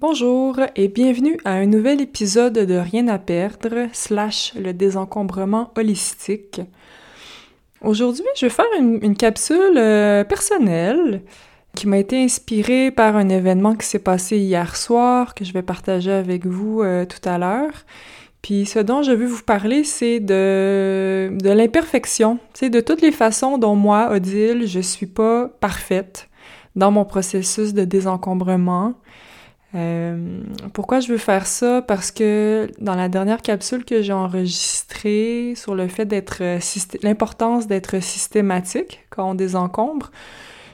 Bonjour et bienvenue à un nouvel épisode de Rien à perdre slash le désencombrement holistique. Aujourd'hui, je vais faire une, capsule euh, personnelle qui m'a été inspirée par un événement qui s'est passé hier soir que je vais partager avec vous euh, tout à l'heure. Puis ce dont je veux vous parler, c'est de, l'imperfection, c'est de toutes les façons dont moi, Odile, je suis pas parfaite dans mon processus de désencombrement. Euh, pourquoi je veux faire ça? Parce que dans la dernière capsule que j'ai enregistrée sur le fait d'être l'importance d'être systématique quand on désencombre,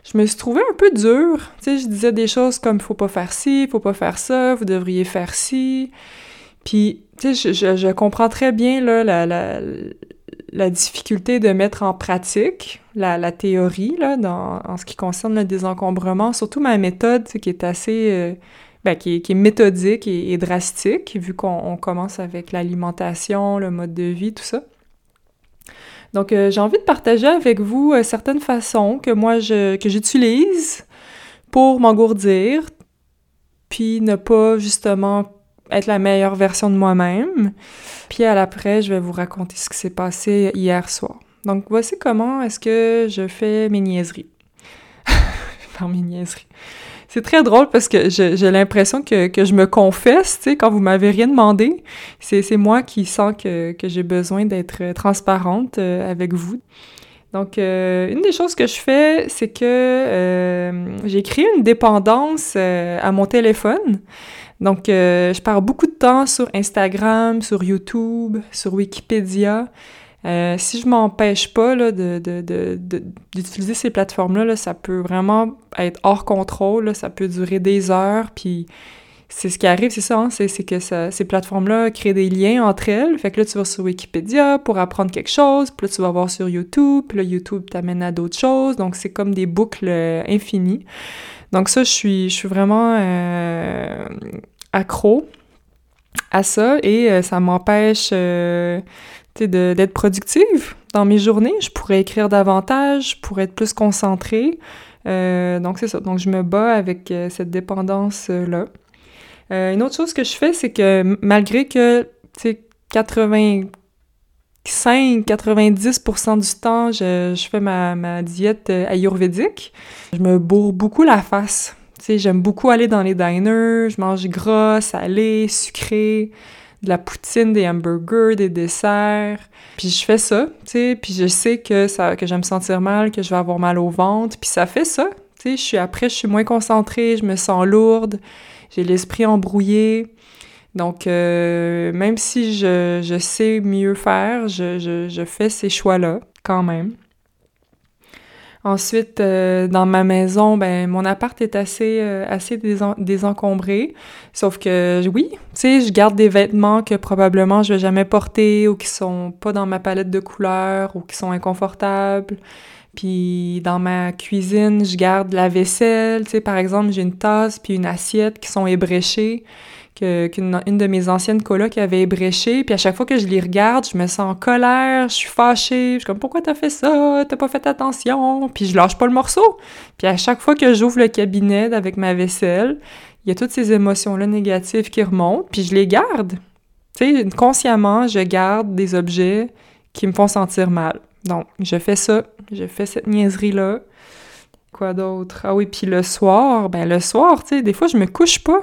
je me suis trouvée un peu dure. Tu sais, je disais des choses comme faut pas faire ci, faut pas faire ça, vous devriez faire ci. Puis, tu sais, je, je, comprends très bien là, la, la, la, difficulté de mettre en pratique la, la théorie là, dans, en ce qui concerne le désencombrement, surtout ma méthode qui est assez... Euh, ben, qui, est, méthodique et, drastique, vu qu'on commence avec l'alimentation, le mode de vie, tout ça. Donc, euh, j'ai envie de partager avec vous euh, certaines façons que moi, je, que j'utilise pour m'engourdir, puis ne pas, justement, être la meilleure version de moi-même. Puis à l'après, je vais vous raconter ce qui s'est passé hier soir. Donc, voici comment est-ce que je fais mes niaiseries. Par mes niaiseries. C'est très drôle parce que j'ai l'impression que, je me confesse, tu sais, quand vous m'avez rien demandé. C'est moi qui sens que, que j'ai besoin d'être transparente euh, avec vous. Donc, euh, une des choses que je fais, c'est que euh, j'ai créé une dépendance à mon téléphone. Donc, je pars beaucoup de temps sur Instagram, sur YouTube, sur Wikipédia. Euh, si je m'empêche pas là, de, d'utiliser ces plateformes-là, là, ça peut vraiment être hors contrôle, ça peut durer des heures, puis c'est ce qui arrive, c'est ça, hein, c'est, que ces plateformes-là créent des liens entre elles. Fait que là, tu vas sur Wikipédia pour apprendre quelque chose, puis là, tu vas voir sur YouTube, puis là, YouTube t'amène à d'autres choses, donc c'est comme des boucles euh, infinies. Donc ça, je suis, je suis vraiment euh, accro à ça, et ça m'empêche d'être productive dans mes journées. Je pourrais écrire davantage, pour être plus concentrée. Euh, donc, c'est ça. Donc, je me bats avec euh, cette dépendance-là. Euh, une autre chose que je fais, c'est que malgré que, tu sais, 85-90% du temps, je, je fais ma, ma, diète ayurvédique, je me bourre beaucoup la face. J'aime beaucoup aller dans les diners, je mange gras, salé, sucré de la poutine, des hamburgers, des desserts. Puis je fais ça, tu sais, puis je sais que ça que je vais me sentir mal, que je vais avoir mal au ventre, puis ça fait ça. Tu sais, je suis après je suis moins concentrée, je me sens lourde, j'ai l'esprit embrouillé. Donc euh, même si je, je, sais mieux faire, je, je, je fais ces choix-là quand même. Ensuite, euh, dans ma maison, ben mon appart est assez euh, assez désencombré. Sauf que oui, tu sais, je garde des vêtements que probablement je vais jamais porter ou qui sont pas dans ma palette de couleurs ou qui sont inconfortables. Puis dans ma cuisine, je garde la vaisselle, tu sais, par exemple, j'ai une tasse puis une assiette qui sont ébréchées qu'une une de mes anciennes colocs avait ébréché, puis à chaque fois que je les regarde, je me sens en colère, je suis fâchée, je suis comme pourquoi t'as fait ça, t'as pas fait attention, puis je lâche pas le morceau. Puis à chaque fois que j'ouvre le cabinet avec ma vaisselle, il y a toutes ces émotions-là négatives qui remontent, puis je les garde. Tu sais, consciemment, je garde des objets qui me font sentir mal. Donc, je fais ça, je fais cette niaiserie-là. Quoi d'autre? Ah oui, puis le soir, ben le soir, tu sais, des fois, je me couche pas.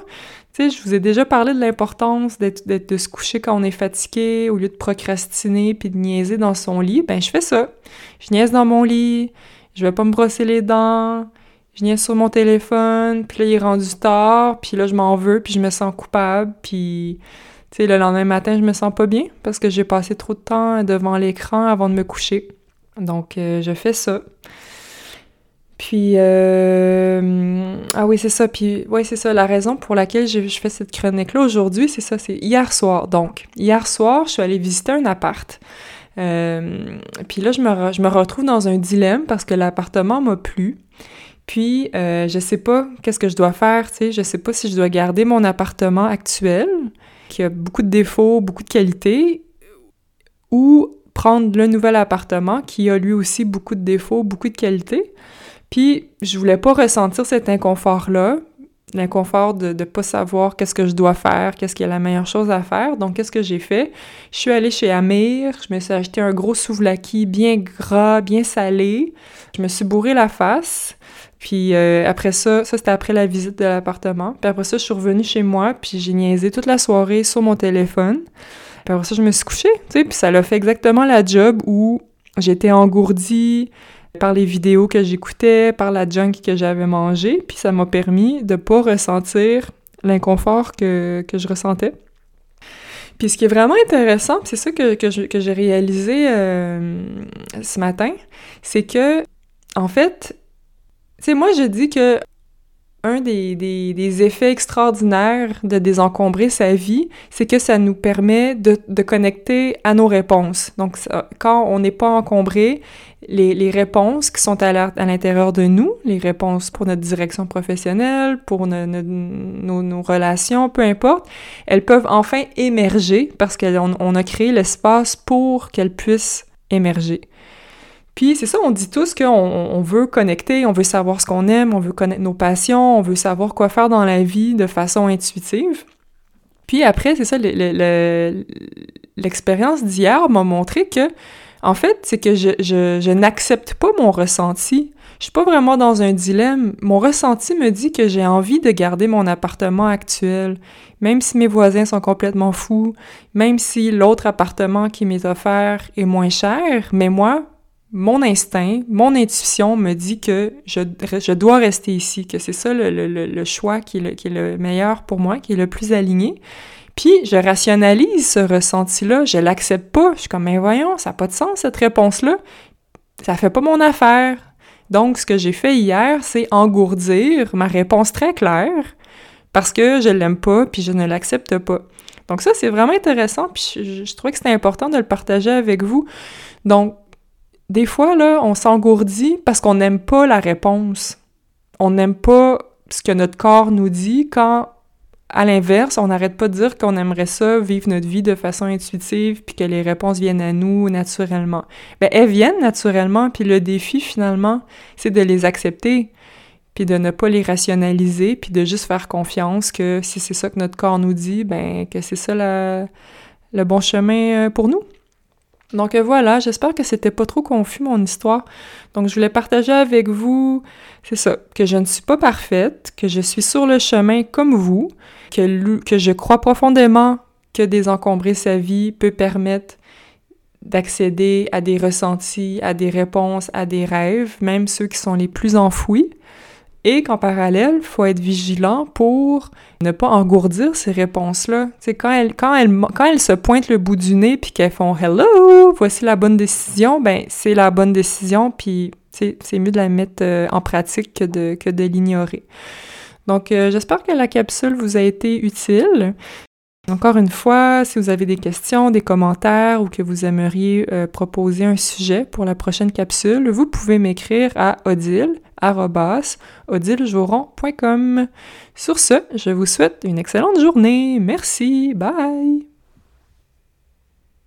Tu sais, je vous ai déjà parlé de l'importance de se coucher quand on est fatigué, au lieu de procrastiner puis de niaiser dans son lit. Ben, je fais ça. Je niaise dans mon lit, je vais pas me brosser les dents, je niaise sur mon téléphone, puis là, il est rendu tard, puis là, je m'en veux, puis je me sens coupable, puis... Tu sais, le lendemain matin, je me sens pas bien parce que j'ai passé trop de temps devant l'écran avant de me coucher. Donc, euh, je fais ça. Puis, euh, ah oui, c'est ça. Puis, oui, c'est ça. La raison pour laquelle je, fais cette chronique-là aujourd'hui, c'est ça, c'est hier soir. Donc, hier soir, je suis allée visiter un appart. Euh, puis là, je me, je me retrouve dans un dilemme parce que l'appartement m'a plu. Puis, euh, je sais pas qu'est-ce que je dois faire, tu sais. Je sais pas si je dois garder mon appartement actuel, qui a beaucoup de défauts, beaucoup de qualités, ou prendre le nouvel appartement qui a lui aussi beaucoup de défauts, beaucoup de qualités. Puis je voulais pas ressentir cet inconfort-là. L'inconfort de ne pas savoir qu'est-ce que je dois faire, qu'est-ce qui est la meilleure chose à faire. Donc, qu'est-ce que j'ai fait? Je suis allée chez Amir, je me suis acheté un gros souvlaki bien gras, bien salé. Je me suis bourré la face. Puis euh, après ça, ça c'était après la visite de l'appartement. Puis après ça, je suis revenue chez moi, puis j'ai niaisé toute la soirée sur mon téléphone. Puis après ça, je me suis couchée, tu sais, puis ça l'a fait exactement la job où j'étais engourdie par les vidéos que j'écoutais, par la junk que j'avais mangée, puis ça m'a permis de pas ressentir l'inconfort que, que je ressentais. Puis ce qui est vraiment intéressant, c'est ça que, que, j'ai réalisé euh, ce matin, c'est que, en fait, tu sais, moi, je dis que un des, des, des, effets extraordinaires de désencombrer sa vie, c'est que ça nous permet de, de connecter à nos réponses. Donc, quand on n'est pas encombré, les, les, réponses qui sont à l'intérieur de nous, les réponses pour notre direction professionnelle, pour nos, nos, nos relations, peu importe, elles peuvent enfin émerger parce qu'on on a créé l'espace pour qu'elles puissent émerger. Puis c'est ça, on dit tous qu'on on veut connecter, on veut savoir ce qu'on aime, on veut connaître nos passions, on veut savoir quoi faire dans la vie de façon intuitive. Puis après, c'est ça, l'expérience d'hier m'a montré que, en fait, c'est que je, je, je n'accepte pas mon ressenti. Je suis pas vraiment dans un dilemme. Mon ressenti me dit que j'ai envie de garder mon appartement actuel, même si mes voisins sont complètement fous, même si l'autre appartement qui m'est offert est moins cher, mais moi, mon instinct, mon intuition me dit que je, je dois rester ici, que c'est ça le, le, le, choix qui est le, qui est le meilleur pour moi, qui est le plus aligné. Puis je rationalise ce ressenti-là, je l'accepte pas. Je suis comme, mais voyons, ça n'a pas de sens cette réponse-là. Ça fait pas mon affaire. Donc, ce que j'ai fait hier, c'est engourdir ma réponse très claire parce que je l'aime pas puis je ne l'accepte pas. Donc ça, c'est vraiment intéressant puis je, je trouvais que c'était important de le partager avec vous. Donc, des fois, là, on s'engourdit parce qu'on n'aime pas la réponse. On n'aime pas ce que notre corps nous dit quand, à l'inverse, on n'arrête pas de dire qu'on aimerait ça, vivre notre vie de façon intuitive, puis que les réponses viennent à nous naturellement. Ben, elles viennent naturellement, puis le défi, finalement, c'est de les accepter, puis de ne pas les rationaliser, puis de juste faire confiance que si c'est ça que notre corps nous dit, ben, que c'est ça le bon chemin euh, pour nous. Donc euh, voilà, j'espère que c'était pas trop confus mon histoire. Donc je voulais partager avec vous, c'est ça, que je ne suis pas parfaite, que je suis sur le chemin comme vous, que, que je crois profondément que désencombrer sa vie peut permettre d'accéder à des ressentis, à des réponses, à des rêves, même ceux qui sont les plus enfouis et qu'en parallèle, faut être vigilant pour ne pas engourdir ces réponses-là. C'est quand elles, quand, elles, quand elles se pointent le bout du nez puis qu'elles font Hello, voici la bonne décision, ben c'est la bonne décision, puis c'est mieux de la mettre euh, en pratique que de, que de l'ignorer. Donc, euh, j'espère que la capsule vous a été utile. Encore une fois, si vous avez des questions, des commentaires ou que vous aimeriez euh, proposer un sujet pour la prochaine capsule, vous pouvez m'écrire à odile Sur ce, je vous souhaite une excellente journée. Merci. Bye.